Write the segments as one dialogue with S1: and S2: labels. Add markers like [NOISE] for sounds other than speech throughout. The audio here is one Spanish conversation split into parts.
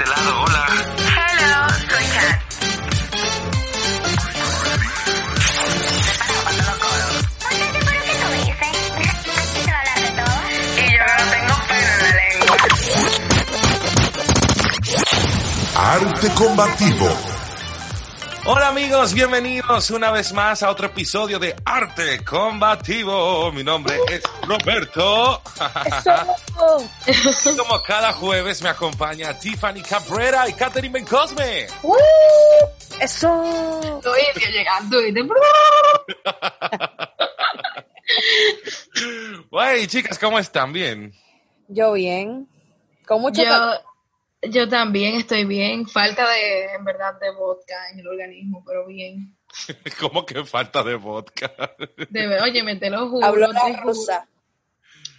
S1: este lado, hola.
S2: Hello, soy Chat.
S3: ¿Pero qué tú dices? Aquí se va a hablar de todo.
S2: Y yo no tengo pelo en la lengua.
S1: Arte combativo.
S4: Hola amigos, bienvenidos una vez más a otro episodio de Arte Combativo. Mi nombre es Roberto. Y Como cada jueves me acompaña Tiffany Cabrera y Katherine Bencosme.
S5: Eso.
S6: Lo indio llegando y de...
S4: Wey, chicas, ¿cómo están? Bien.
S5: Yo bien. Con mucho
S6: Yo,
S5: calor.
S6: Yo también estoy bien. Falta de, en verdad, de vodka en el organismo, pero bien. [LAUGHS]
S4: ¿Cómo que falta de vodka? [LAUGHS]
S6: De, oye, me te lo juro.
S5: Habló
S6: te,
S5: la
S6: juro
S5: rusa.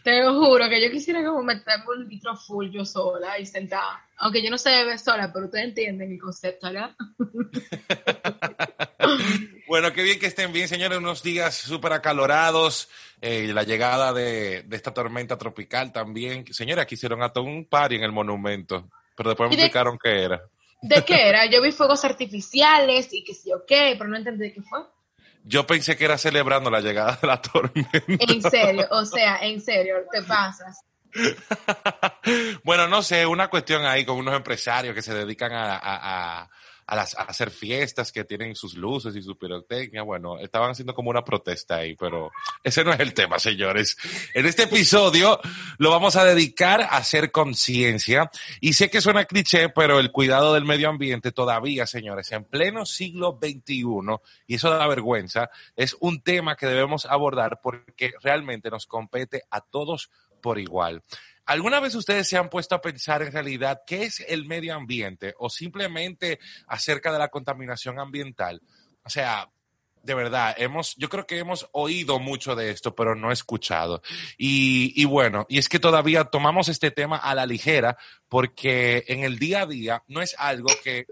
S6: te lo juro que yo quisiera como meterme un litro full yo sola y sentada. Aunque yo no sé beber sola, pero ustedes entienden el concepto, ¿verdad? [LAUGHS]
S4: Bueno, qué bien que estén bien, señores. Unos días súper acalorados. eh, la llegada de, de esta tormenta tropical también. Señores, aquí hicieron hasta un party en el monumento. Pero después me
S6: ¿Y de-
S4: explicaron qué era.
S6: ¿De qué [LAUGHS] era? Yo vi fuegos artificiales y que sí o qué, pero no entendí de qué fue.
S4: Yo pensé que era celebrando la llegada de la tormenta.
S6: En serio, o [LAUGHS] sea, en serio, te pasas.
S4: bueno, no sé, una cuestión ahí con unos empresarios que se dedican a, a- a- a las- a hacer fiestas que tienen sus luces y su pirotecnia. Bueno, estaban haciendo como una protesta ahí, pero ese no es el tema, señores. En este episodio lo vamos a dedicar a hacer conciencia. Y sé que suena cliché, pero el cuidado del medio ambiente todavía, señores, en pleno siglo XXI, y eso da vergüenza, es un tema que debemos abordar porque realmente nos compete a todos por igual. ¿Alguna vez ustedes se han puesto a pensar en realidad qué es el medio ambiente o simplemente acerca de la contaminación ambiental? O sea, de verdad, hemos, yo creo que hemos oído mucho de esto, pero no escuchado. Y, y bueno, y es que todavía tomamos este tema a la ligera porque en el día a día no es algo que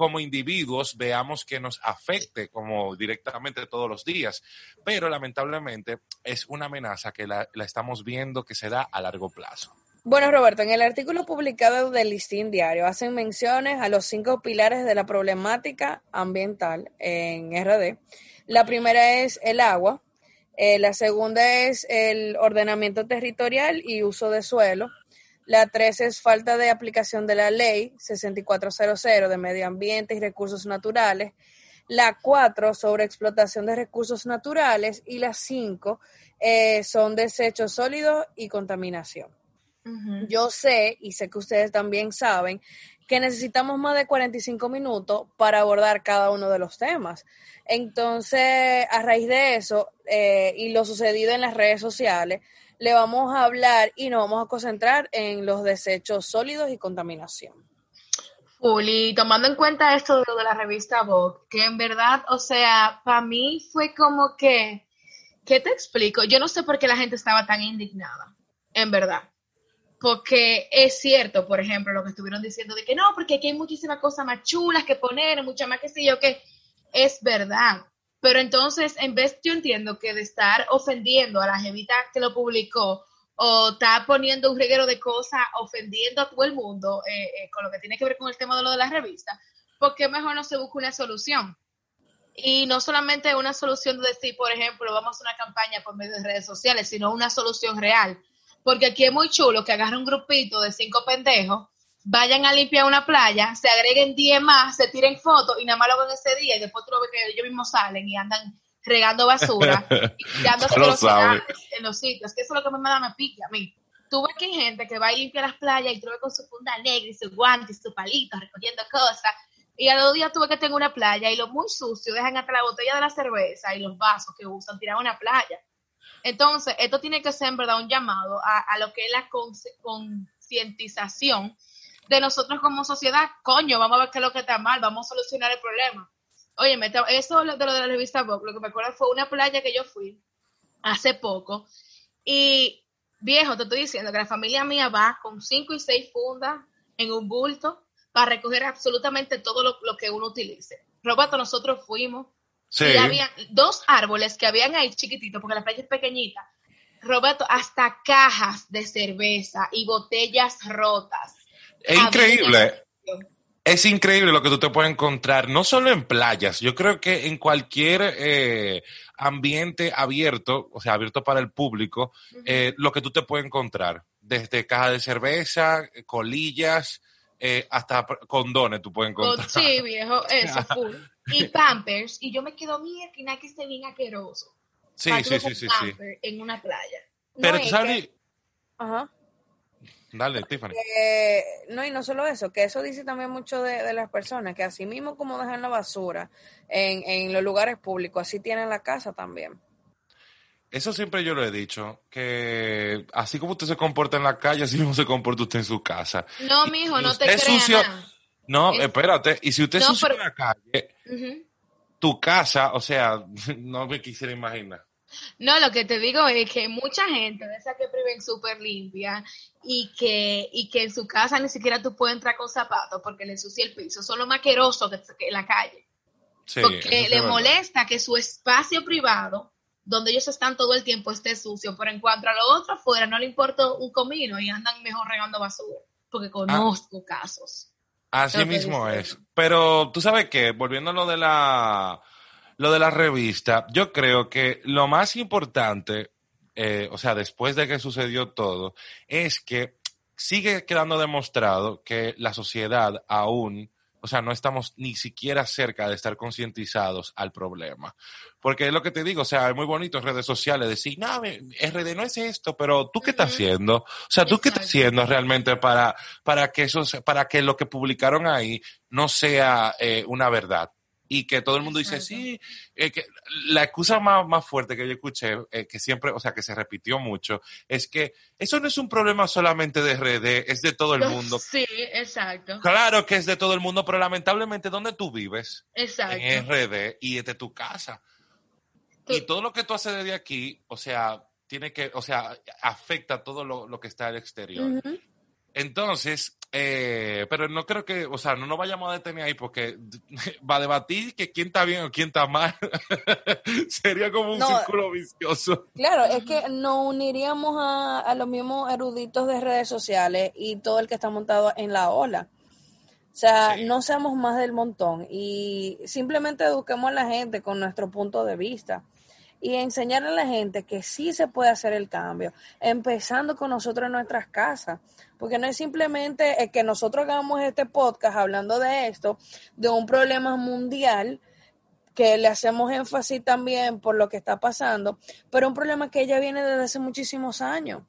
S4: como individuos veamos que nos afecte como directamente todos los días, pero lamentablemente es una amenaza que la, estamos viendo que se da a largo plazo.
S5: Bueno, Roberto, en el artículo publicado del Listín Diario hacen menciones a los cinco pilares de la problemática ambiental en RD. La primera es el agua, eh, la segunda es el ordenamiento territorial y uso de suelo, la tres es falta de aplicación de la ley 6400 de medio ambiente y recursos naturales, la cuatro sobre explotación de recursos naturales y las cinco eh, son desechos sólidos y contaminación. Yo sé, y sé que ustedes también saben, que necesitamos más de 45 minutos para abordar cada uno de los temas. Entonces, a raíz de eso eh, y lo sucedido en las redes sociales, le vamos a hablar y nos vamos a concentrar en los desechos sólidos y contaminación.
S6: Y tomando en cuenta esto de, la revista Vogue, que en verdad, o sea, para mí fue como que, ¿qué te explico? Yo no sé por qué la gente estaba tan indignada, en verdad. Porque es cierto, por ejemplo, lo que estuvieron diciendo de que no, porque aquí hay muchísimas cosas más chulas que poner, muchas más que sé yo, que es verdad. Pero entonces, en vez, yo entiendo que de estar ofendiendo a la jevita que lo publicó, o está poniendo un reguero de cosas, ofendiendo a todo el mundo eh, eh, con lo que tiene que ver con el tema de lo de la revista, ¿por qué mejor no se busca una solución? Y no solamente una solución de decir, por ejemplo, vamos a una campaña por medio de redes sociales, sino una solución real. Porque aquí es muy chulo que agarren un grupito de cinco pendejos, vayan a limpiar una playa, se agreguen 10 más, se tiren fotos y nada más lo ven ese día y después tú lo ves que ellos mismos salen y andan regando basura [LAUGHS] y los cereales en los sitios. Que eso es lo que me da me pique a mí. Tú ves que hay gente que va y limpia las playas y tú ves con su funda negra y su guante y su palito recogiendo cosas. Y a los días tuve que tengo una playa y lo muy sucio dejan hasta la botella de la cerveza y los vasos que usan tirados en la playa. Entonces, esto tiene que ser en verdad un llamado a, a lo que es la conci- concientización de nosotros como sociedad. Coño, vamos a ver qué es lo que está mal, vamos a solucionar el problema. Oye, eso de lo de la revista Vogue, lo que me acuerdo fue una playa que yo fui hace poco y viejo, te estoy diciendo que la familia mía va con cinco y seis fundas en un bulto para recoger absolutamente todo lo, lo que uno utilice. Roberto, nosotros fuimos
S4: Sí.
S6: y había dos árboles que habían ahí chiquititos, porque la playa es pequeñita. Roberto, hasta cajas de cerveza y botellas rotas.
S4: Es
S6: Había
S4: increíble. Es increíble lo que tú te puedes encontrar, no solo en playas, yo creo que en cualquier eh, ambiente abierto, o sea, abierto para el público, eh, lo que tú te puedes encontrar, desde caja de cerveza, eh, colillas, eh, hasta condones tú puedes
S6: Con-
S4: encontrar.
S6: sí, viejo, eso, [LAUGHS] full. Y Pampers, y yo me quedo, mira, que nada que esté bien asqueroso.
S4: Sí, sí, sí, sí, sí.
S6: En una playa.
S4: Pero
S5: No,
S4: tú sabes,
S5: que- Ajá.
S4: Dale, Tiffany.
S5: Eh, no, y no solo eso, que eso dice también mucho de, de las personas, que así mismo como dejan la basura en, en los lugares públicos, así tienen la casa también.
S4: Eso siempre yo lo he dicho, que así como usted se comporta en la calle, así mismo se comporta usted en su casa.
S6: No,
S4: Y-
S6: mijo,
S4: y
S6: no te creas
S4: sucio-
S6: nada.
S4: No,
S6: Es-
S4: espérate, y si usted
S6: No,
S4: sucia
S6: pero-
S4: en la calle, tu casa, o sea, [LAUGHS] no me quisiera imaginar.
S6: No, lo que te digo es que mucha gente de esa que viven súper limpia y que, y que en su casa ni siquiera tú puedes entrar con zapatos porque le ensucia el piso, son lo más queroso que, que en la calle.
S4: Sí,
S6: porque le molesta que su espacio privado, donde ellos están todo el tiempo, esté sucio, pero en cuanto a lo otro afuera, no le importa un comino y andan mejor regando basura. Porque conozco casos.
S4: Así mismo es. Pero tú sabes que, volviendo a lo de la, lo de la revista, yo creo que lo más importante, eh, o sea, después de que sucedió todo, es que sigue quedando demostrado que la sociedad aún, o sea, no estamos ni siquiera cerca de estar concientizados al problema. Porque es lo que te digo, o sea, es muy bonito en redes sociales decir, no, RD no es esto, pero tú qué estás haciendo? O sea, tú qué estás haciendo realmente para, para que eso, para que lo que publicaron ahí no sea eh, una verdad. Y que todo el mundo dice, sí, eh, que la excusa más, más fuerte que yo escuché, eh, que siempre, o sea, que se repitió mucho, es que eso no es un problema solamente de RD, es de todo el mundo.
S6: Sí, exacto.
S4: Claro que es de todo el mundo, pero lamentablemente, ¿dónde tú vives?
S6: Exacto.
S4: En RD y es de tu casa. Y todo lo que tú haces desde aquí, o sea, tiene que, o sea, afecta todo lo, lo que está al exterior. Entonces, eh, pero no creo que, o sea, no nos vayamos a detener ahí porque [LAUGHS] va a debatir que quién está bien o quién está mal. [LAUGHS] Sería como un
S5: No.
S4: círculo vicioso.
S5: Claro, es que nos uniríamos a, a los mismos eruditos de redes sociales y todo el que está montado en la ola. O sea,
S4: Sí.
S5: no seamos más del montón y simplemente eduquemos a la gente con nuestro punto de vista y enseñarle a la gente que sí se puede hacer el cambio, empezando con nosotros en nuestras casas, porque no es simplemente que nosotros hagamos este podcast hablando de esto, de un problema mundial, que le hacemos énfasis también por lo que está pasando, pero un problema que ya viene desde hace muchísimos años.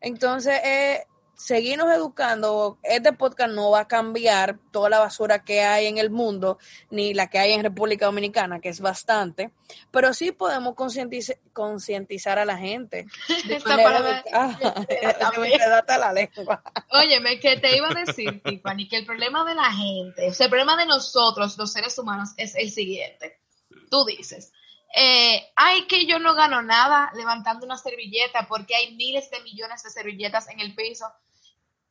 S5: Entonces, eh, seguirnos educando, este podcast no va a cambiar toda la basura que hay en el mundo, ni la que hay en República Dominicana, que es bastante, pero sí podemos concientiz- concientizar a la gente. [LAUGHS]
S6: Esta palabra-
S5: me data [LAUGHS] la lengua.
S6: Óyeme, que te iba a decir, [LAUGHS] Tiffany, que el problema de la gente, o sea, el problema de nosotros, los seres humanos, es el siguiente. Tú dices, eh, ay, que yo no gano nada levantando una servilleta porque hay miles de millones de servilletas en el piso.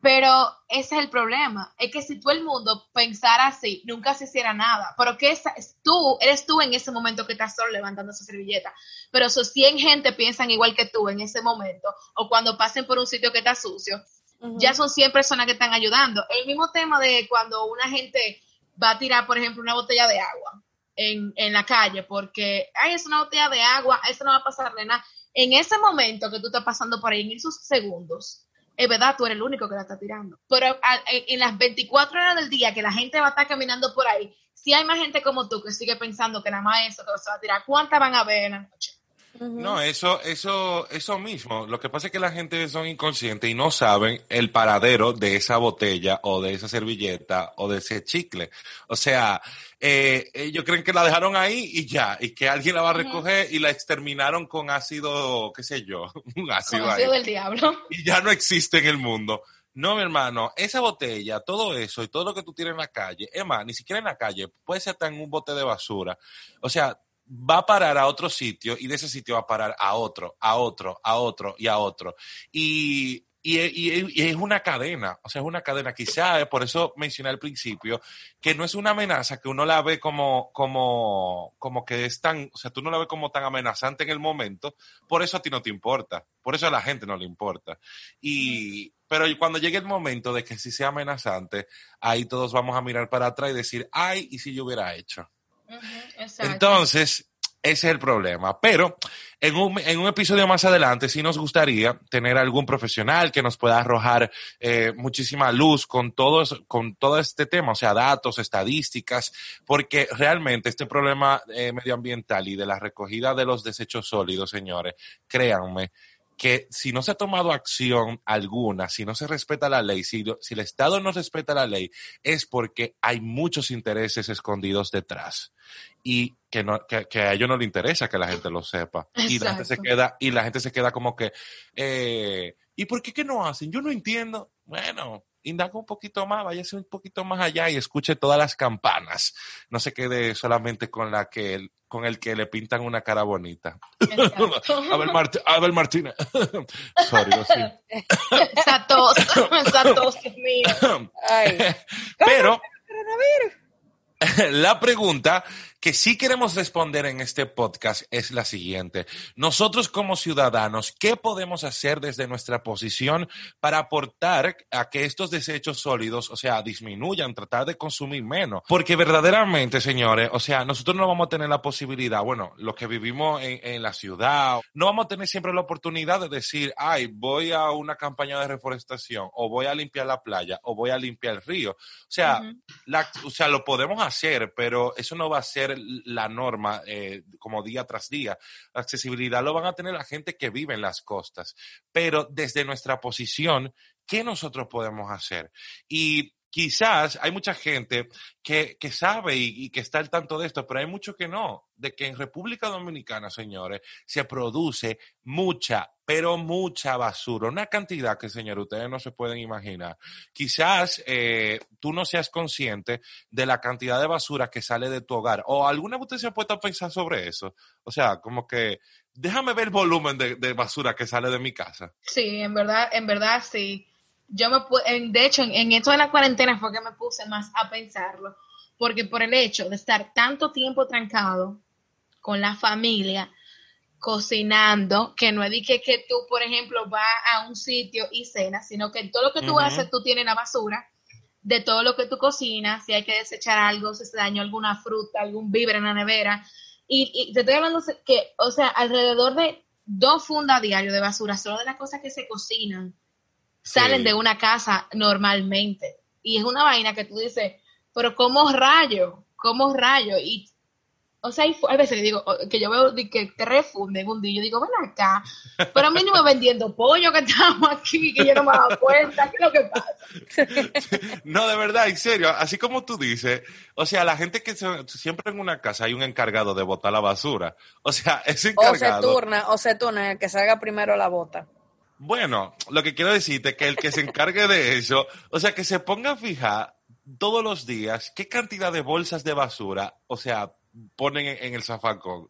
S6: Pero ese es el problema, es que si todo el mundo pensara así, nunca se hiciera nada. Pero que esa- es tú, eres tú en ese momento que estás solo levantando esa servilleta. Pero esos 100 gente piensan igual que tú en ese momento, o cuando pasen por un sitio que está sucio, ya son 100 personas que están ayudando. El mismo tema de cuando una gente va a tirar, por ejemplo, una botella de agua en, en la calle, porque, ay, es una botella de agua, eso no va a pasarle nada. En ese momento que tú estás pasando por ahí, en esos segundos, es verdad, tú eres el único que la está tirando. Pero en las 24 horas del día que la gente va a estar caminando por ahí, si hay más gente como tú que sigue pensando que nada más eso que se va a tirar, ¿cuántas van a ver en la noche?
S4: No, eso, eso, eso mismo. Lo que pasa es que la gente son inconscientes y no saben el paradero de esa botella o de esa servilleta o de ese chicle. O sea, eh, ellos creen que la dejaron ahí y ya, y que alguien la va a recoger y la exterminaron con ácido, qué sé yo, [LAUGHS] un ácido
S6: Con
S4: ahí.
S6: ácido del diablo.
S4: Y ya no existe en el mundo. No, mi hermano, esa botella, todo eso y todo lo que tú tienes en la calle, es más, ni siquiera en la calle, puede ser hasta en un bote de basura. O sea, va a parar a otro sitio y de ese sitio va a parar a otro, a otro, a otro y a otro. Y, y, es una cadena, o sea, es una cadena. Quizá, por eso mencioné al principio, que no es una amenaza que uno la ve como, como, como que es tan, o sea, tú no la ves como tan amenazante en el momento, por eso a ti no te importa, por eso a la gente no le importa. Y, pero cuando llegue el momento de que sí sea amenazante, ahí todos vamos a mirar para atrás y decir, ay, ¿y si yo hubiera hecho? Entonces, ese es el problema. Pero en un, en un episodio más adelante sí nos gustaría tener algún profesional que nos pueda arrojar eh, muchísima luz con todo, eso- con todo este tema, o sea, datos, estadísticas, porque realmente este problema eh, medioambiental y de la recogida de los desechos sólidos, señores, créanme, que si no se ha tomado acción alguna, si no se respeta la ley, si, el Estado no respeta la ley, es porque hay muchos intereses escondidos detrás y que, no, que, que a ellos no les interesa que la gente lo sepa. Y la gente se queda, y la gente se queda como que, eh, ¿y por qué que no hacen? Yo no entiendo. Bueno, indaga un poquito más, váyase un poquito más allá y escuche todas las campanas. No se quede solamente con la que con el que le pintan una cara bonita. [LAUGHS] Abel, Mart- Abel Martínez. [LAUGHS] Sorry, lo siento.
S6: Esa tos, esa tos, Dios mío. [LAUGHS]
S5: Ay,
S4: Pero la pregunta que sí queremos responder en este podcast es la siguiente. Nosotros como ciudadanos, ¿qué podemos hacer desde nuestra posición para aportar a que estos desechos sólidos, o sea, disminuyan, tratar de consumir menos? Porque verdaderamente, señores, o sea, nosotros no vamos a tener la posibilidad, bueno, los que vivimos en, en la ciudad, no vamos a tener siempre la oportunidad de decir, ay, voy a una campaña de reforestación, o voy a limpiar la playa, o voy a limpiar el río. O sea, la- o sea, lo podemos hacer, pero eso no va a ser la norma eh, como día tras día. La accesibilidad lo van a tener la gente que vive en las costas. Pero desde nuestra posición, ¿qué nosotros podemos hacer? Y quizás hay mucha gente que, que sabe y, que está al tanto de esto, pero hay mucho que no, de que en República Dominicana, señores, se produce mucha, pero mucha basura, una cantidad que, señores, ustedes no se pueden imaginar. Quizás eh, tú no seas consciente de la cantidad de basura que sale de tu hogar. ¿O alguna vez usted se ha puesto a pensar sobre eso? O sea, como que déjame ver el volumen de, de basura que sale de mi casa.
S6: Sí, en verdad, en verdad sí. Yo me en- de hecho, en, en esto de la cuarentena fue que me puse más a pensarlo, porque por el hecho de estar tanto tiempo trancado con la familia, cocinando, que no es de que, que tú, por ejemplo, vas a un sitio y cenas, sino que todo lo que tú
S4: Ujú.
S6: haces, tú tienes la basura de todo lo que tú cocinas, si hay que desechar algo, si se dañó alguna fruta, algún víver en la nevera. Y, y te estoy hablando que, o sea, alrededor de dos fundas diarios de basura, solo de las cosas que se cocinan, salen
S4: Sí.
S6: de una casa normalmente. Y es una vaina que tú dices, pero ¿cómo rayo? ¿Cómo rayo? Y, o sea, hay, veces que digo, que yo veo que te refunden un día, yo digo, ven acá, pero a mí no me vendiendo pollo que estamos aquí, que yo no me he dado cuenta, ¿qué es lo que pasa? [LAUGHS]
S4: No, de verdad, en serio, así como tú dices, o sea, la gente que se- siempre en una casa hay un encargado de botar la basura. O sea, ese
S5: O se
S4: encargado.
S5: turna, o se turna, el que salga primero la bota.
S4: Bueno, lo que quiero decirte es que el que se encargue de eso, o sea, que se ponga a fijar todos los días qué cantidad de bolsas de basura, o sea, ponen en, el zafacón.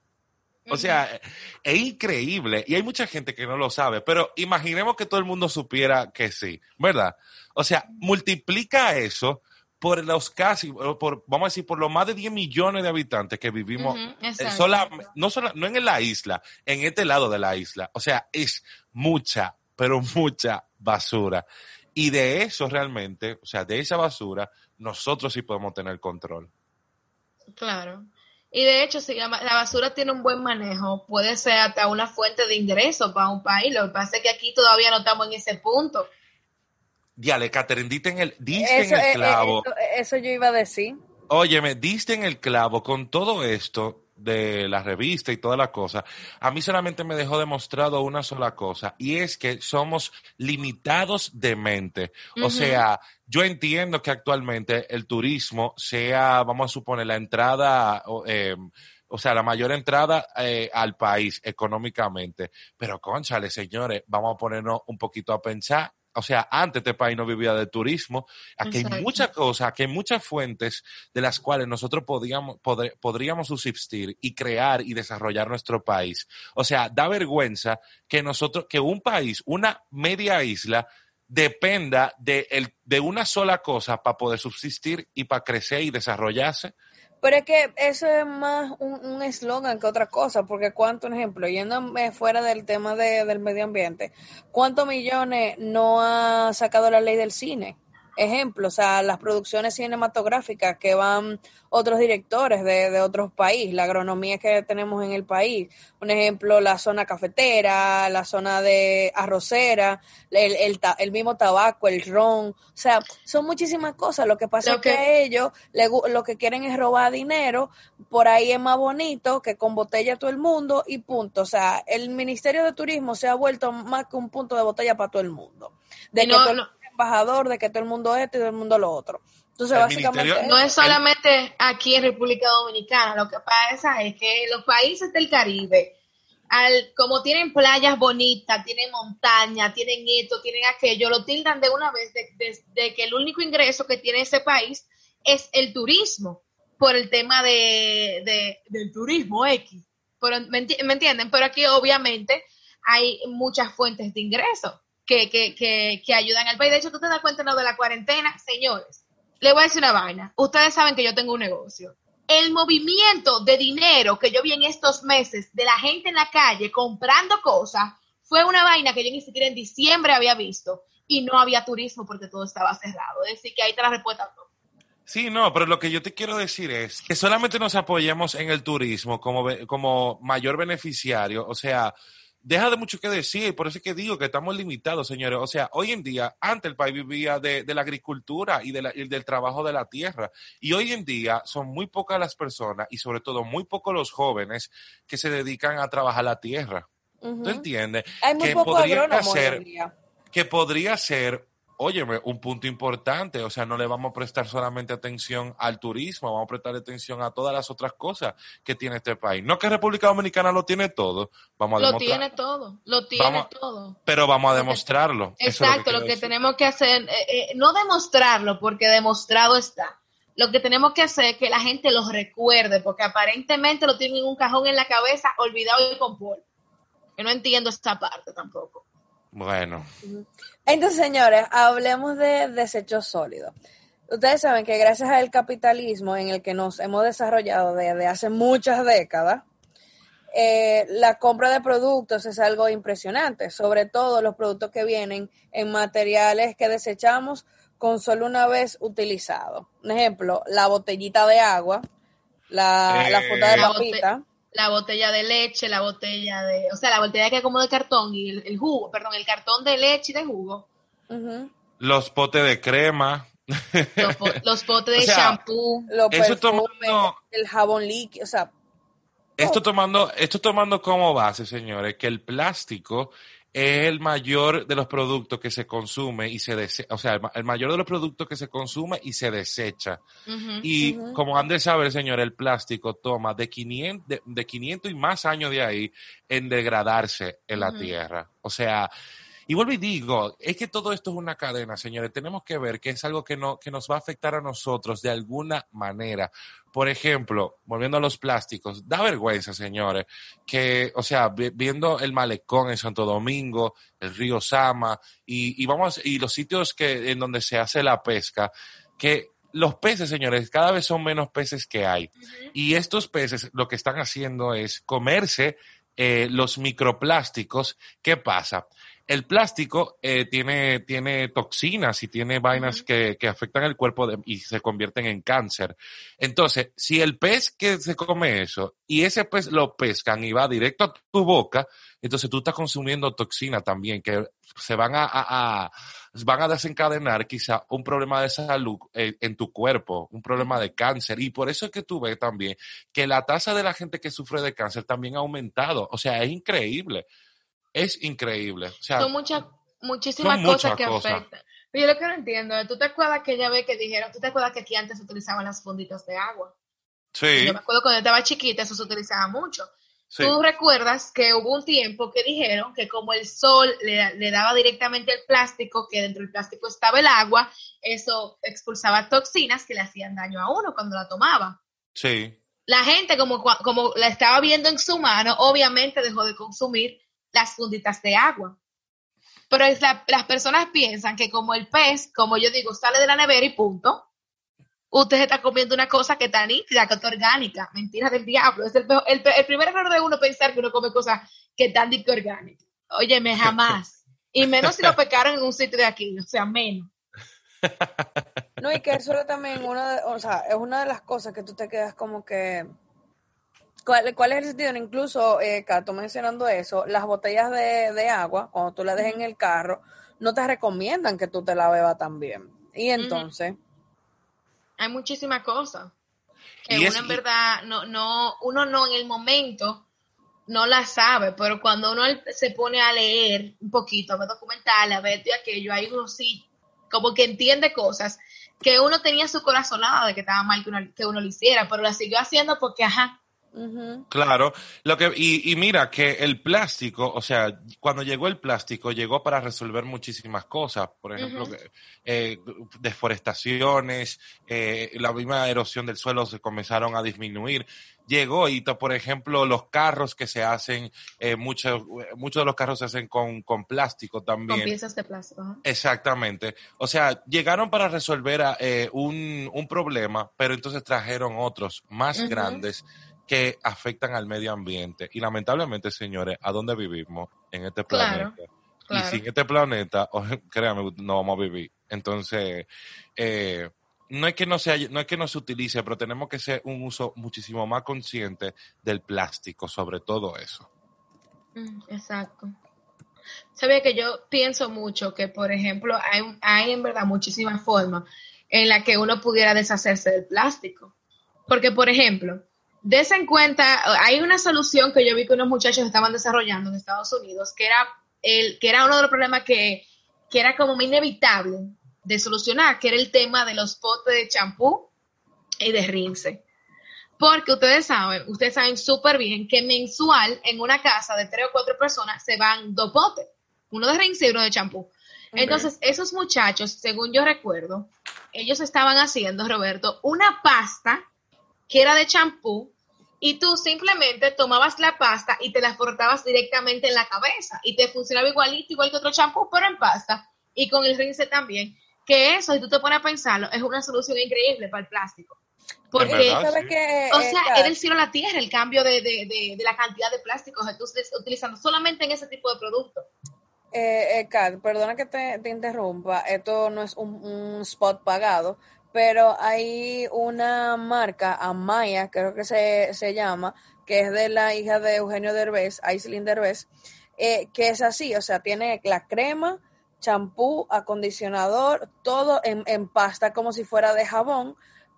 S4: O sea, es increíble y hay mucha gente que no lo sabe, pero imaginemos que todo el mundo supiera que sí, ¿verdad? O sea, multiplica eso por los casi, o por, vamos a decir, por los más de 10 millones de habitantes que vivimos
S6: Ujú,
S4: eh, sola- no, sola- no en la isla, en este lado de la isla. O sea, es mucha, pero [LAUGHS] mucha basura. Y de eso realmente, o sea, de esa basura, nosotros sí podemos tener control.
S6: Claro. Y de hecho, si la, la basura tiene un buen manejo, puede ser hasta una fuente de ingreso para un país. Lo que pasa es que aquí todavía no estamos en ese punto.
S4: Diale, Catherine, diste en el, diste
S5: Eso,
S4: en el
S5: eh,
S4: clavo.
S5: eso, eso yo iba a decir.
S4: Óyeme, diste en el clavo con todo esto. De la revista y toda la cosa, a mí solamente me dejó demostrado una sola cosa, y es que somos limitados de mente. O sea, yo entiendo que actualmente el turismo sea, vamos a suponer, la entrada, o, eh, o sea, la mayor entrada eh, al país económicamente. Pero, conchale, señores, vamos a ponernos un poquito a pensar. O sea, antes este país no vivía de turismo. Aquí hay muchas cosas, aquí hay muchas fuentes de las cuales nosotros podríamos, podr- podríamos subsistir y crear y desarrollar nuestro país. O sea, da vergüenza que nosotros, que un país, una media isla, dependa de, el, de una sola cosa para poder subsistir y para crecer y desarrollarse.
S5: Pero es que eso es más un eslogan que otra cosa, porque cuánto, un ejemplo, yendo eh, fuera del tema de- del medio ambiente, ¿cuántos millones no ha sacado la ley del cine? Ejemplo, o sea, las producciones cinematográficas que van otros directores de, de otros países, la agronomía que tenemos en el país. Un ejemplo, la zona cafetera, la zona de arrocera, el, el, el mismo tabaco, el ron. O sea, son muchísimas cosas. Lo que pasa es que
S6: que-
S5: a ellos le lo que quieren es robar dinero. Por ahí es más bonito que con botella todo el mundo y punto. O sea, el Ministerio de Turismo se ha vuelto más que un punto de botella para todo el mundo. De que
S6: no-
S5: todo el
S6: no-
S5: embajador, de que todo el mundo esto y todo el mundo lo otro. Entonces,
S4: El
S5: básicamente.
S6: No es solamente aquí en República Dominicana, lo que pasa es que los países del Caribe, al, como tienen playas bonitas, tienen montaña, tienen esto, tienen aquello, lo tildan de una vez de, de- de que el único ingreso que tiene ese país es el turismo, por el tema de, de- del turismo X. Pero, ¿me, enti- me entienden? Pero aquí obviamente hay muchas fuentes de ingreso que, que, que, que ayudan al país. De hecho, tú te das cuenta ¿no? de la cuarentena, señores. Le voy a decir una vaina. Ustedes saben que yo tengo un negocio. El movimiento de dinero que yo vi en estos meses de la gente en la calle comprando cosas fue una vaina que yo ni siquiera en diciembre había visto y no había turismo porque todo estaba cerrado. Es decir, que ahí está la respuesta. todo.
S4: Sí, no, pero lo que yo te quiero decir es que solamente nos apoyemos en el turismo como mayor beneficiario. O sea, deja de mucho que decir, por eso es que digo que estamos limitados, señores. O sea, hoy en día, antes el país vivía de, de la agricultura y, de la- y del trabajo de la tierra. Y hoy en día son muy pocas las personas y sobre todo muy pocos los jóvenes que se dedican a trabajar la tierra.
S5: Ujú.
S4: ¿Tú entiendes?
S5: Hay muy
S4: que
S5: poco
S4: podría
S5: día.
S4: que podría ser, óyeme, un punto importante. O sea, no le vamos a prestar solamente atención al turismo, vamos a prestar atención a todas las otras cosas que tiene este país. No que República Dominicana lo tiene todo, vamos a
S6: Lo
S4: demostrar,
S6: tiene todo, lo tiene
S4: Vamos-
S6: todo.
S4: pero vamos a demostrarlo. Es
S6: Exacto, lo que tenemos que hacer, eh, eh, no demostrarlo, porque demostrado está. Lo que tenemos que hacer es que la gente los recuerde, porque aparentemente lo tienen en un cajón en la cabeza, olvidado y con polvo. Yo no entiendo esta parte tampoco.
S4: Bueno,
S5: Entonces, señores, hablemos de desechos sólidos. Ustedes saben que gracias al capitalismo en el que nos hemos desarrollado desde hace muchas décadas, eh, la compra de productos es algo impresionante, sobre todo los productos que vienen en materiales que desechamos con solo una vez utilizado. Un ejemplo, la botellita de agua, la, la
S4: Eh,
S5: funda de
S6: La
S5: papita.
S6: La botella de leche, la botella de, o sea, la botella que es como de cartón y el, el jugo, perdón, el cartón de leche y de jugo,
S4: los potes de crema.
S6: los, po- los potes [LAUGHS] de
S4: O sea,
S6: shampoo.
S5: Los
S4: Eso tomando-
S5: el jabón líquido, o sea,
S4: Esto tomando, esto tomando como base, señores, que el plástico es el mayor de los productos que se consume y se desecha, o sea, el, ma- el mayor de los productos que se consume y se desecha. Y como han de saber, señor, el plástico toma de 500, de, de 500 y más años de ahí en degradarse en la tierra. O sea, y vuelvo y digo, es que todo esto es una cadena, señores. Tenemos que ver que es algo que, no, que nos va a afectar a nosotros de alguna manera. Por ejemplo, volviendo a los plásticos, da vergüenza, señores, que, o sea, vi- viendo el malecón en Santo Domingo, el río Sama, y, y vamos, y los sitios que, en donde se hace la pesca, que los peces, señores, cada vez son menos peces que hay. Y estos peces lo que están haciendo es comerse eh, los microplásticos. ¿Qué pasa? El plástico eh, tiene, tiene toxinas y tiene vainas que, que afectan el cuerpo de- y se convierten en cáncer. Entonces, si el pez que se come eso y ese pez lo pescan y va directo a tu boca, entonces tú estás consumiendo toxina también que se van a, a- a- van a desencadenar quizá un problema de salud eh, en tu cuerpo, un problema de cáncer. Y por eso es que tú ves también que la tasa de la gente que sufre de cáncer también ha aumentado. O sea, es increíble. Es increíble. O sea,
S6: Son muchas, muchísimas
S4: son
S6: cosas
S4: muchas
S6: que
S4: cosas.
S6: afectan. Pero yo lo que no entiendo, ¿tú te acuerdas que ella ve que dijeron, tú te acuerdas que aquí antes se utilizaban las funditas de agua?
S4: sí,
S6: Yo me acuerdo cuando yo estaba chiquita, eso se utilizaba mucho.
S4: sí.
S6: Tú recuerdas que hubo un tiempo que dijeron que como el sol le, le daba directamente el plástico, que dentro del plástico estaba el agua, eso expulsaba toxinas que le hacían daño a uno cuando la tomaba.
S4: sí.
S6: La gente, como, como la estaba viendo en su mano, obviamente dejó de consumir las funditas de agua. Pero es la- las personas piensan que como el pez, como yo digo, sale de la nevera y punto, usted está comiendo una cosa que está nítida, que está orgánica. Mentira del diablo. Es el, peor- el, pe- el primer error de uno pensar que uno come cosas que están orgánicas. Óyeme, jamás. [LAUGHS] Y menos si lo pecaron en un sitio de aquí, o sea, menos.
S5: No, y que eso era también una de, o sea, es una de las cosas que tú te quedas como que ¿Cuál, cuál es el sentido? Incluso, eh, Cato, mencionando eso, las botellas de, de agua, cuando tú las dejas en el carro, no te recomiendan que tú te la bebas también. Y entonces,
S6: Hay muchísimas cosas que
S4: Y
S6: uno
S4: es-
S6: en verdad no, no, uno no en el momento no la sabe, pero cuando uno se pone a leer un poquito, a ver documentales, a ver aquello, ahí uno sí, como que entiende cosas que uno tenía su corazonada de que estaba mal que uno, que uno lo hiciera, pero la siguió haciendo porque, ajá,
S4: Claro, lo que y, y mira que el plástico, o sea, cuando llegó el plástico llegó para resolver muchísimas cosas, por ejemplo, eh, deforestaciones, eh, la misma erosión del suelo se comenzaron a disminuir. Llegó y, to- por ejemplo, los carros que se hacen, eh, muchos muchos de los carros se hacen con, con plástico
S6: con
S4: también.
S6: piezas de plástico.
S4: Exactamente. O sea, llegaron para resolver un, un problema, pero entonces trajeron otros más grandes que afectan al medio ambiente. Y lamentablemente, señores, ¿a dónde vivimos? En este
S6: Claro,
S4: planeta. Y sin este planeta, [LAUGHS] oh, créanme, no vamos a vivir. Entonces, eh, no es que no sea, no es que no se utilice, pero tenemos que ser un uso muchísimo más consciente del plástico, sobre todo eso.
S6: Mm, Exacto. Sabía que yo pienso mucho que, por ejemplo, hay, hay en verdad muchísimas formas en las que uno pudiera deshacerse del plástico. Porque, por ejemplo, des en cuenta, hay una solución que yo vi que unos muchachos estaban desarrollando en Estados Unidos, que era, el, que era uno de los problemas que, que era como inevitable de solucionar, que era el tema de los potes de champú y de rinse. Porque ustedes saben, ustedes saben súper bien que mensual en una casa de tres o cuatro personas se van dos potes, uno de rinse y uno de champú. Entonces, esos muchachos, según yo recuerdo, ellos estaban haciendo, Roberto, una pasta que era de champú y tú simplemente tomabas la pasta y te la frotabas directamente en la cabeza y te funcionaba igualito, igual que otro champú, pero en pasta y con el rinse también. Que eso, si tú te pones a pensarlo, es una solución increíble para el plástico. Porque
S4: verdad,
S6: o
S5: eh,
S6: sea, era el cielo a la tierra el cambio de, de, de, de la cantidad de plásticos que tú estés utilizando solamente en ese tipo de productos.
S5: Eh, eh, Kat, perdona que te, te interrumpa, esto no es un, un spot pagado, pero hay una marca, Amaya, creo que se, se llama, que es de la hija de Eugenio Derbez, Aislinn Derbez, eh, que es así, o sea, tiene la crema, champú, acondicionador, todo en, en pasta como si fuera de jabón,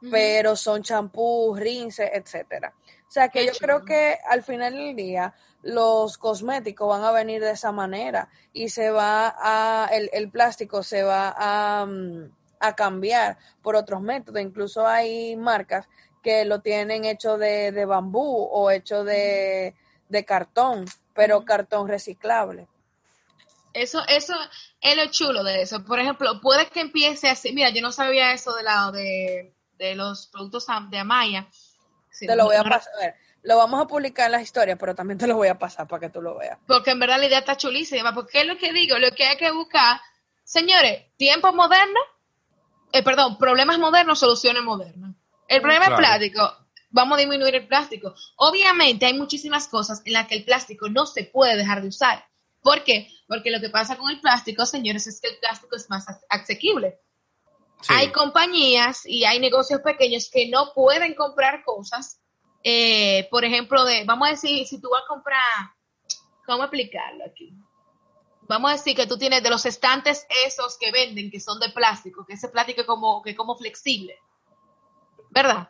S5: pero son champú, rinse, etcétera. O sea que
S6: Qué
S5: yo creo que al final del día los cosméticos van a venir de esa manera y se va a, el, el plástico se va a, mm, a cambiar por otros métodos. Incluso hay marcas que lo tienen hecho de, de bambú o hecho de, de cartón, pero cartón reciclable.
S6: Eso, eso es lo chulo de eso. Por ejemplo, puede que empiece así. Mira, yo no sabía eso de lado de, de los productos de Amaya.
S5: Te lo voy a pasar. a ver, Lo vamos a publicar en las historias, pero también te lo voy a pasar para que tú lo veas.
S6: Porque en verdad la idea está chulísima. Porque es lo que digo, lo que hay que buscar, señores, tiempos modernos, eh, perdón, problemas modernos, soluciones modernas. El problema
S4: Claro.
S6: es plástico. Vamos a disminuir el plástico. Obviamente hay muchísimas cosas en las que el plástico no se puede dejar de usar. ¿Por qué? Porque lo que pasa con el plástico, señores, es que el plástico es más as- asequible.
S4: Sí.
S6: Hay compañías y hay negocios pequeños que no pueden comprar cosas. eh, por ejemplo, de, vamos a decir, si tú vas a comprar, ¿cómo explicarlo aquí? Vamos a decir que tú tienes de los estantes esos que venden, que son de plástico, que ese plástico es como, que como flexible, ¿verdad?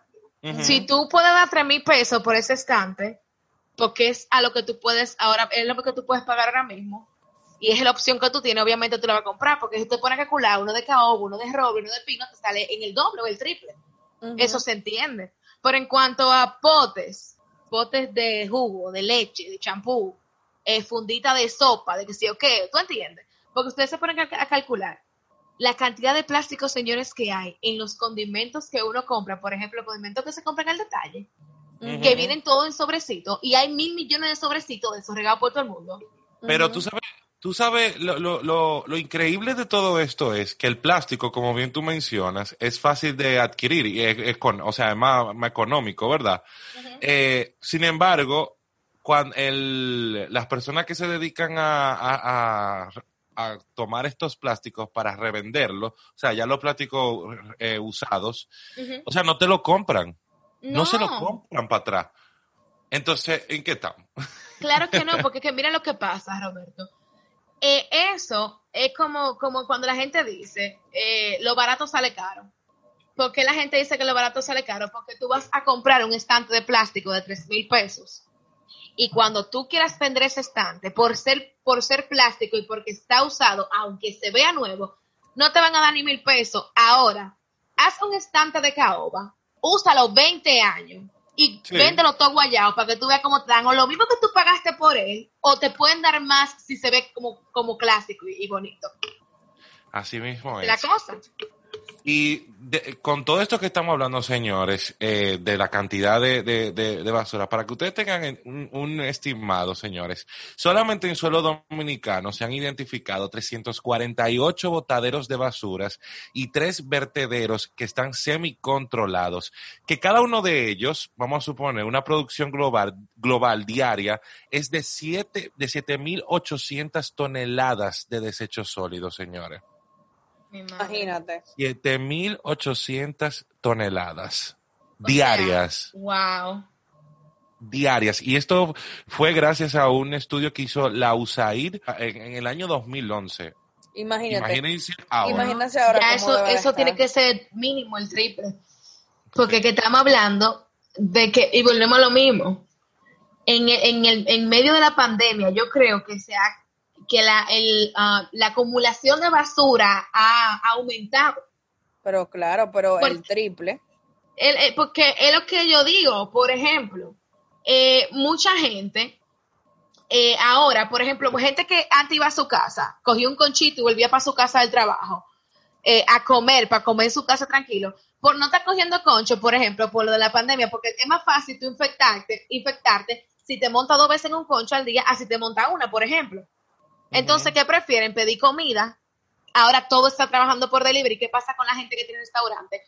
S6: Si tú puedes dar tres mil pesos por ese estante, porque es a lo que tú puedes ahora, es lo que tú puedes pagar ahora mismo, y es la opción que tú tienes, obviamente tú la vas a comprar, porque si te pones a calcular uno de caoba, uno de roble, uno de pino, te sale en el doble o el triple. Eso se entiende. Pero en cuanto a potes, potes de jugo, de leche, de champú, eh, fundita de sopa, de que sí o qué, ¿tú entiendes? Porque ustedes se ponen a, a calcular la cantidad de plásticos, señores, que hay en los condimentos que uno compra, por ejemplo, los condimentos que se compran al detalle, que vienen todos en sobrecito, y hay mil millones de sobrecitos de esos regados por todo el mundo.
S4: Pero tú sabes, tú sabes, lo, lo, lo, lo increíble de todo esto es que el plástico, como bien tú mencionas, es fácil de adquirir y es, es con, o sea, es más, más económico, ¿verdad? Eh, sin embargo, cuando el, las personas que se dedican a, a- a- a tomar estos plásticos para revenderlos, o sea, ya los plásticos eh, usados, o sea, no te lo compran, no, se lo compran para atrás. Entonces, ¿en qué estamos?
S6: Claro que no, [LAUGHS] porque que mira lo que pasa, Roberto. Eh, eso es como, como cuando la gente dice, eh, lo barato sale caro. ¿Por qué la gente dice que lo barato sale caro? Porque tú vas a comprar un estante de plástico de 3 mil pesos. Y cuando tú quieras vender ese estante, por ser, por ser plástico y porque está usado, aunque se vea nuevo, no te van a dar ni mil pesos. Ahora, haz un estante de caoba, úsalo 20 años y
S4: Sí.
S6: véndelo todo guayado para que tú veas cómo te dan, o lo mismo que tú pagaste por él, o te pueden dar más si se ve como, como clásico y, y bonito.
S4: Así mismo es.
S6: La cosa.
S4: Y de- con todo esto que estamos hablando, señores, eh, de la cantidad de, de- de- basura, para que ustedes tengan en- un, un estimado, señores, solamente en suelo dominicano se han identificado 348 botaderos de basuras y tres vertederos que están semicontrolados, que cada uno de ellos, vamos a suponer, una producción global, global diaria es de 7 de 7.800 toneladas de desechos sólidos, señores.
S5: Imagínate.
S4: 7.800 toneladas
S6: O
S4: diarias,
S6: Wow.
S4: diarias. Y esto fue gracias a un estudio que hizo la USAID en, en el año 2011.
S5: Imagínate.
S4: Imagínense ahora.
S5: Imagínense ahora
S6: Ya
S5: cómo
S6: eso, eso tiene que ser mínimo el triple. Porque que estamos hablando de que, y volvemos a lo mismo, en, el- en, el, en medio de la pandemia, yo creo que se ha, que la, el, ah, la acumulación de basura ha aumentado.
S5: Pero claro, pero el triple.
S6: El- eh, porque es lo que yo digo, por ejemplo, eh, mucha gente, eh, ahora, por ejemplo, gente que antes iba a su casa, cogía un conchito y volvía para su casa del trabajo eh, a comer, para comer en su casa tranquilo, por no estar cogiendo concho, por ejemplo, por lo de la pandemia, porque es más fácil tú infectarte, infectarte si te montas dos veces en un concho al día, así te montas una, por ejemplo. Entonces, ¿qué prefieren? Pedir comida. Ahora todo está trabajando por delivery. ¿Qué pasa con la gente que tiene restaurante?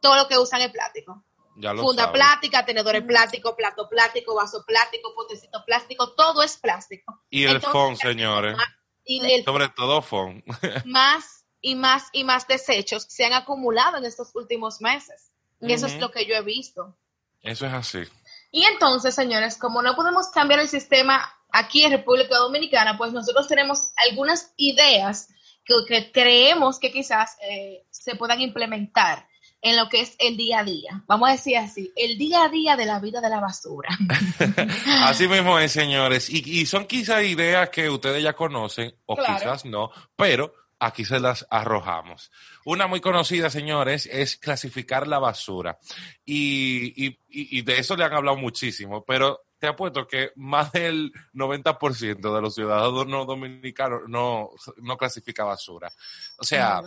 S6: Todo lo que usan es plástico.
S4: Ya lo
S6: Funda
S4: saben.
S6: plástica, tenedores plásticos, plato plástico, vaso plástico, potecito plástico, todo es plástico.
S4: Y el
S6: Entonces,
S4: FON, señores.
S6: Y el
S4: Sobre todo FON. [LAUGHS]
S6: más y más y más desechos se han acumulado en estos últimos meses. Y Eso es lo que yo he visto.
S4: Eso es así.
S6: Y entonces, señores, como no podemos cambiar el sistema aquí en República Dominicana, pues nosotros tenemos algunas ideas que, que creemos que quizás eh, se puedan implementar en lo que es el día a día. Vamos a decir así, el día a día de la vida de la basura. [LAUGHS]
S4: Así mismo es, señores. Y, y son quizás ideas que ustedes ya conocen, o
S6: Claro.
S4: quizás no, pero aquí se las arrojamos. Una muy conocida, señores, es clasificar la basura. Y, y- y- de eso le han hablado muchísimo, pero te apuesto que más del 90% de los ciudadanos no dominicanos no, no clasifica basura. O sea.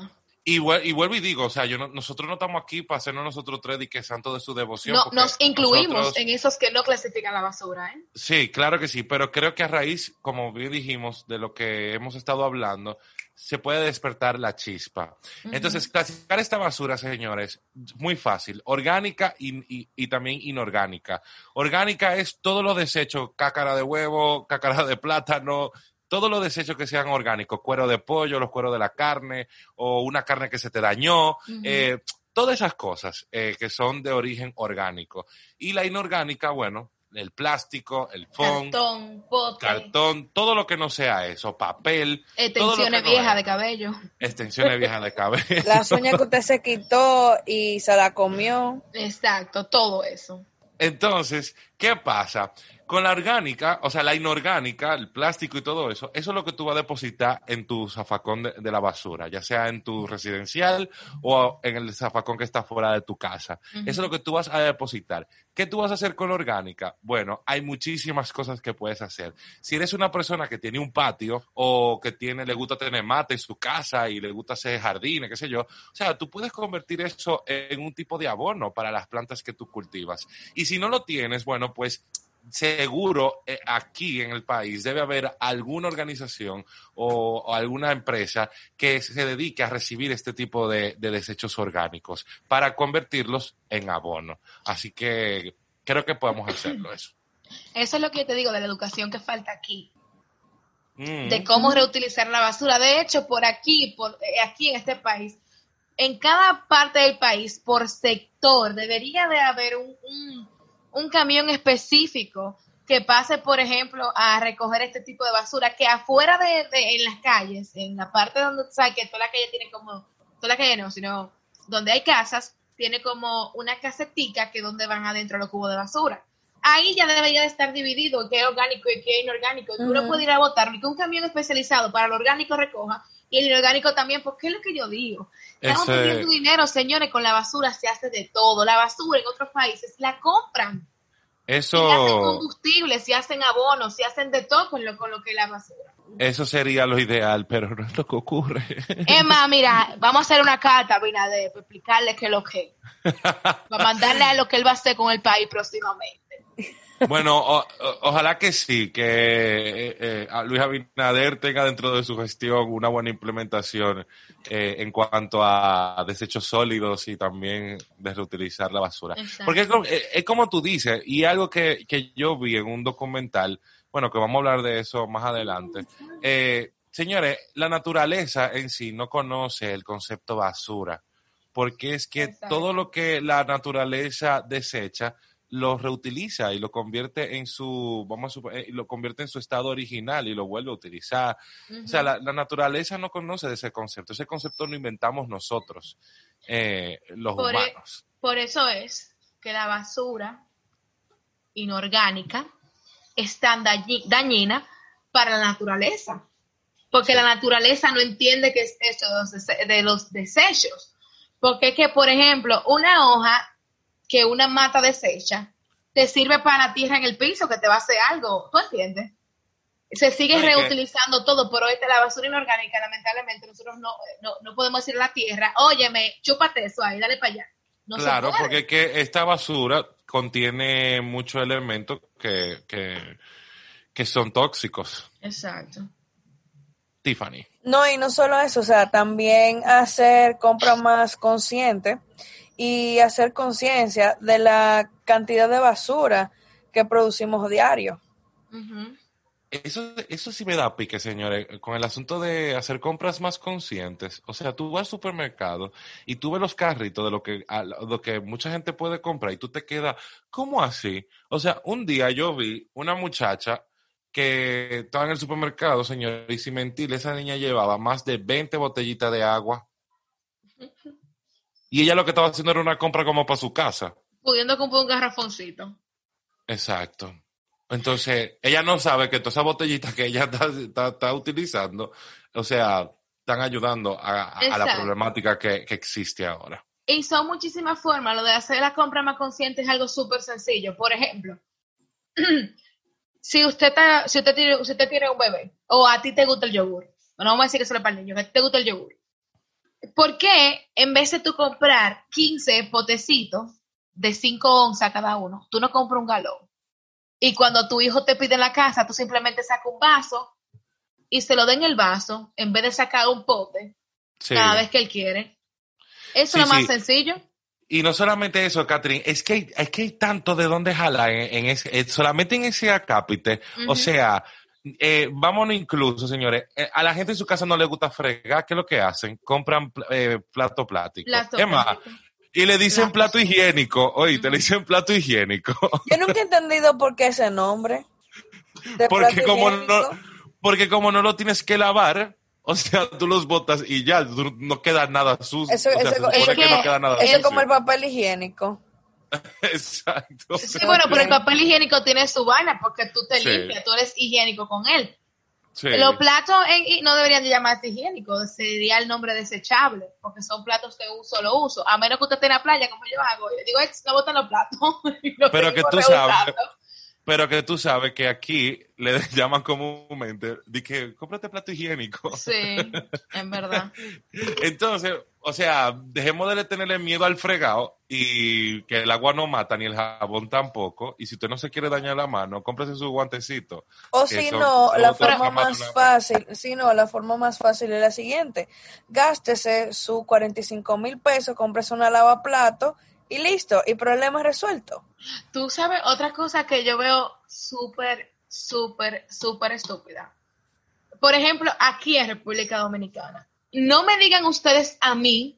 S4: Y, vuel- y vuelvo y digo, o sea, yo no- nosotros no estamos aquí para hacernos nosotros tres y que santo de su devoción.
S6: No, nos incluimos
S4: nosotros-
S6: en esos que no clasifican la basura, ¿eh?
S4: Sí, claro que sí, pero creo que a raíz, como bien dijimos, de lo que hemos estado hablando, se puede despertar la chispa. Entonces, clasificar esta basura, señores, muy fácil, orgánica y, y- y también inorgánica. Orgánica es todos los desechos, cácara de huevo, cácara de plátano, todos los desechos que sean orgánicos, cuero de pollo, los cueros de la carne, o una carne que se te dañó, eh, todas esas cosas eh, que son de origen orgánico. Y la inorgánica, bueno, el plástico, el foam,
S6: Cartón, pote,
S4: cartón, todo lo que no sea eso, papel,
S6: extensiones
S4: no
S6: viejas de cabello.
S4: extensiones viejas de cabello.
S5: Las uñas que usted se quitó y se la comió.
S6: Exacto, todo eso.
S4: Entonces, ¿qué pasa? Con la orgánica, o sea, la inorgánica, el plástico y todo eso, eso es lo que tú vas a depositar en tu zafacón de, de la basura, ya sea en tu residencial o en el zafacón que está fuera de tu casa. Eso es lo que tú vas a depositar. ¿Qué tú vas a hacer con la orgánica? Bueno, hay muchísimas cosas que puedes hacer. Si eres una persona que tiene un patio o que tiene, le gusta tener mate en su casa y le gusta hacer jardines, qué sé yo, o sea, tú puedes convertir eso en un tipo de abono para las plantas que tú cultivas. Y si no lo tienes, bueno, pues seguro eh, aquí en el país debe haber alguna organización o, o alguna empresa que se dedique a recibir este tipo de, de desechos orgánicos para convertirlos en abono. Así que creo que podemos hacerlo eso.
S6: Eso es lo que yo te digo de la educación que falta aquí.
S4: Mm.
S6: de cómo reutilizar la basura. De hecho, por aquí, por eh, aquí en este país, en cada parte del país, por sector, debería de haber un, un, un camión específico que pase, por ejemplo, a recoger este tipo de basura, que afuera de, de- en las calles, en la parte donde, o sea, que toda la calle tiene como, toda la calle no, sino donde hay casas, tiene como una casetica que donde van adentro los cubos de basura. Ahí ya debería de estar dividido qué es orgánico y qué es inorgánico. Tú no
S5: Ujú.
S6: puedes ir a botar ni que un camión especializado para lo orgánico recoja y el inorgánico también, porque es lo que yo digo. Estamos
S4: Ese-
S6: perdiendo dinero, señores, con la basura se hace de todo. La basura en otros países la compran. Y hacen
S4: Eso,
S6: combustible, se hacen abonos, se hacen de todo con lo, con lo que es la basura.
S4: eso sería lo ideal, pero no es lo que ocurre.
S6: Emma, mira, vamos a hacer una carta Binader para explicarle qué es lo que es. [LAUGHS] Para mandarle a lo que él va a hacer con el país próximamente.
S4: Bueno, o- o- ojalá que sí, que eh, eh, Luis Abinader tenga dentro de su gestión una buena implementación eh, en cuanto a desechos sólidos y también de reutilizar la basura.
S6: Exacto.
S4: Porque es como, eh, es como tú dices, y algo que, que yo vi en un documental, bueno, que vamos a hablar de eso más adelante. Señores, la naturaleza en sí no conoce el concepto basura, porque es que
S6: Exacto.
S4: todo lo que la naturaleza desecha, lo reutiliza y lo convierte en su, vamos a lo convierte en su estado original y lo vuelve a utilizar. O sea, la, la naturaleza no conoce de ese concepto. Ese concepto lo inventamos nosotros, eh, los
S6: Por e-
S4: humanos.
S6: Por eso es que la basura inorgánica es tan dañi- dañina para la naturaleza. Porque la naturaleza no entiende que es esto de los, de los desechos. Porque es que, por ejemplo, una hoja que una mata desecha te sirve para la tierra en el piso que te va a hacer algo. ¿Tú entiendes? Se sigue reutilizando todo, pero esta la basura inorgánica, lamentablemente, nosotros no, no, no podemos decirle a la tierra, óyeme, chúpate eso ahí, dale para allá. No
S4: claro, porque es que esta basura contiene muchos elementos que, que, que son tóxicos.
S6: Exacto.
S4: Tiffany.
S5: No, y no solo eso, o sea, también hacer compra más consciente y hacer conciencia de la cantidad de basura que producimos diario.
S4: Eso, eso sí me da pique, señores, con el asunto de hacer compras más conscientes. O sea, tú vas al supermercado y tú ves los carritos de lo que, a lo que mucha gente puede comprar y tú te quedas, ¿cómo así? O sea, un día yo vi una muchacha que estaba en el supermercado, señor, y sin mentir, esa niña llevaba más de 20 botellitas de agua. [LAUGHS] Y ella lo que estaba haciendo era una compra como para su casa.
S6: Pudiendo comprar un garrafoncito.
S4: Exacto. Entonces, ella no sabe que todas esas botellitas que ella [LAUGHS] está, está- está utilizando, o sea, están ayudando a, la problemática que, que existe ahora.
S6: Y son muchísimas formas. Lo de hacer la compra más consciente es algo súper sencillo. Por ejemplo, [CLEARS THROAT] si usted está, si usted tiene, si usted tiene un bebé, o a ti te gusta el yogur, no vamos a decir que solo para el niño, que a ti te gusta el yogur. ¿Por qué en vez de tú comprar 15 potecitos de 5 onzas cada uno, tú no compras un galón? Y cuando tu hijo te pide en la casa, tú simplemente sacas un vaso y se lo den el vaso en vez de sacar un pote
S4: Sí.
S6: cada vez que él quiere. Eso
S4: Sí,
S6: es lo más
S4: sí.
S6: sencillo.
S4: Y no solamente eso, Catherine, es que hay, es que hay tanto de dónde jalar en, en ese, eh, solamente en ese acápite. O sea, eh, vámonos incluso, señores, eh, a la gente en su casa no le gusta fregar, ¿qué es lo que hacen? Compran pl- eh, plato plástico.
S6: Plato
S4: es más,
S6: plástico.
S4: Y le dicen
S6: La-
S4: plato higiénico. Oye, te le dicen plato higiénico. [LAUGHS]
S5: Yo nunca he entendido por qué ese nombre.
S4: Porque como no, porque como no lo tienes que lavar, o sea, tú los botas y ya, no queda nada sucio.
S5: Eso-
S4: o sea,
S5: eso-
S4: que no queda nada
S5: Eso es como el papel higiénico. [LAUGHS]
S4: Exacto.
S6: Sí, bueno, pero el papel higiénico tiene su vaina porque tú te
S4: Sí.
S6: limpias, tú eres higiénico con él.
S4: Sí.
S6: Los platos en- no deberían de llamarse higiénicos, sería el nombre desechable, porque son platos de un solo uso. A menos que usted esté en la playa, como yo hago. Yo digo, no botan los platos. [LAUGHS] los
S4: Pero que tú sabes, pero que tú sabes que aquí le [LAUGHS] llaman comúnmente, de que cómprate plato higiénico.
S6: Sí, en verdad.
S4: Entonces, o sea, dejemos de tenerle miedo al fregado y que el agua no mata ni el jabón tampoco. Y si usted no se quiere dañar la mano, cómprese su guantecito.
S5: O si
S4: son-
S5: no, la forma más fácil, si no, la forma más fácil es la siguiente. Gástese sus 45 mil pesos, cómprese una lavaplato y listo, y problema resuelto.
S6: Tú sabes, otra cosa que yo veo súper, súper, súper estúpida. Por ejemplo, aquí en República Dominicana. No me digan ustedes a mí